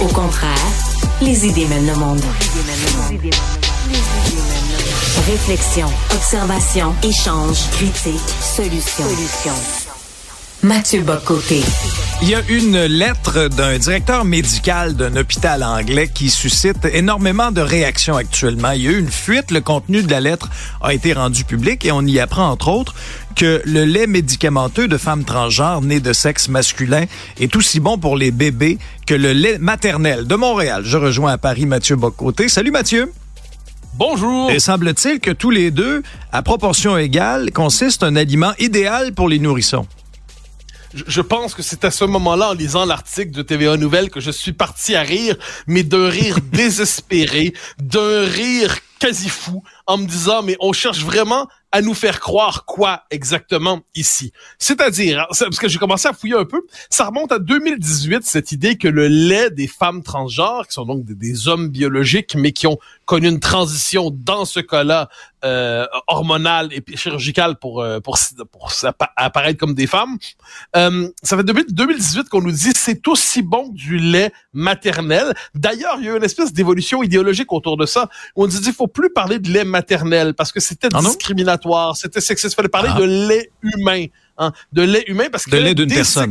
Au contraire, les idées mènent le monde. Réflexion, observation, échange, critique, solution. Mathieu Bocoté. Il y a une lettre d'un directeur médical d'un hôpital anglais qui suscite énormément de réactions actuellement. Il y a eu une fuite, le contenu de la lettre a été rendu public et on y apprend entre autres que le lait médicamenteux de femmes transgenres nées de sexe masculin est aussi bon pour les bébés que le lait maternel de Montréal. Je rejoins à Paris Mathieu Bocoté. Salut Mathieu. Bonjour. Et semble-t-il que tous les deux, à proportion égale, consistent un aliment idéal pour les nourrissons je pense que c'est à ce moment-là, en lisant l'article de TVA Nouvelle, que je suis parti à rire, mais d'un rire désespéré, d'un rire quasi fou, en me disant, mais on cherche vraiment à nous faire croire quoi exactement ici. C'est-à-dire, hein, parce que j'ai commencé à fouiller un peu, ça remonte à 2018, cette idée que le lait des femmes transgenres, qui sont donc des, hommes biologiques, mais qui ont connu une transition, dans ce cas-là, euh, hormonale et chirurgicale pour, euh, pour, pour, apparaître comme des femmes, euh, ça fait depuis 2018 qu'on nous dit c'est aussi bon que du lait maternel. D'ailleurs, il y a eu une espèce d'évolution idéologique autour de ça. Où on dit il faut plus parler de lait maternel parce que c'était ah discriminatoire, c'était sexiste. Il fallait parler ah. de lait humain. Hein, de lait humain parce que de lait d'une personne.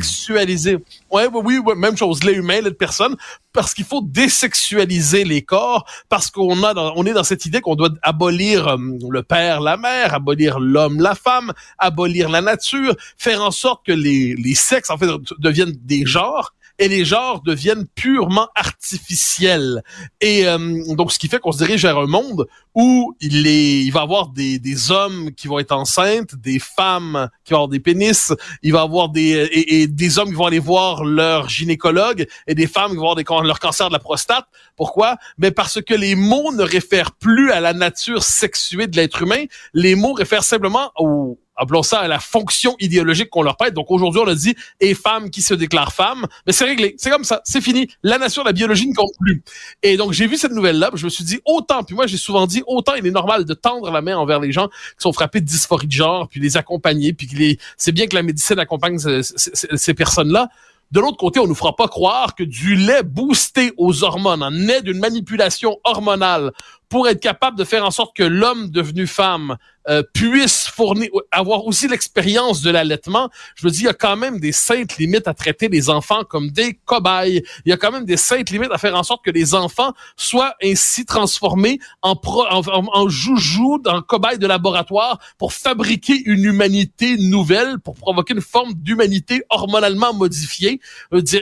Ouais, oui, oui, même chose, lait humain, lait de personne, parce qu'il faut désexualiser les corps, parce qu'on a, on est dans cette idée qu'on doit abolir euh, le père, la mère, abolir l'homme, la femme, abolir la nature, faire en sorte que les, les sexes en fait deviennent des genres et les genres deviennent purement artificiels. Et euh, donc, ce qui fait qu'on se dirige vers un monde où il, est, il va y avoir des, des hommes qui vont être enceintes, des femmes qui vont avoir des pénis, il va avoir des, et, des hommes qui vont aller voir leur gynécologue et des femmes qui vont avoir des, leur cancer de la prostate. Pourquoi? Mais parce que les mots ne réfèrent plus à la nature sexuée de l'être humain, les mots réfèrent simplement au, appelons ça à la fonction idéologique qu'on leur prête. Donc aujourd'hui, on a dit et femmes qui se déclarent femmes, mais c'est réglé, c'est comme ça, c'est fini. La nature, la biologie ne compte plus. Et donc j'ai vu cette nouvelle-là, je me suis dit autant, puis moi j'ai souvent dit autant il est normal de tendre la main envers les gens qui sont frappés de dysphorie de genre, puis les accompagner, puis les, c'est bien que la médecine accompagne ces, personnes-là. De l'autre côté, on nous fera pas croire que du lait boosté aux hormones, en aide d'une manipulation hormonale pour être capable de faire en sorte que l'homme devenu femme euh, puisse fournir, avoir aussi l'expérience de l'allaitement. Je me dis, il y a quand même des saintes limites à traiter les enfants comme des cobayes. Il y a quand même des saintes limites à faire en sorte que les enfants soient ainsi transformés en, pro, en, en, joujou, en cobayes de laboratoire pour fabriquer une humanité nouvelle, pour provoquer une forme d'humanité hormonalement modifiée.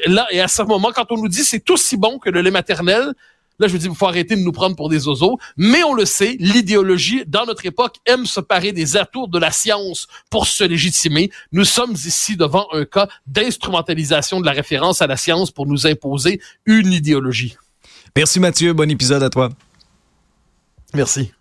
Là, et à ce moment, quand on nous dit c'est aussi bon que le lait maternel, Là, je veux dire, il faut arrêter de nous prendre pour des oiseaux. Mais on le sait, l'idéologie, dans notre époque, aime se parer des atours de la science pour se légitimer. Nous sommes ici devant un cas d'instrumentalisation de la référence à la science pour nous imposer une idéologie. Merci Mathieu, bon épisode à toi. Merci.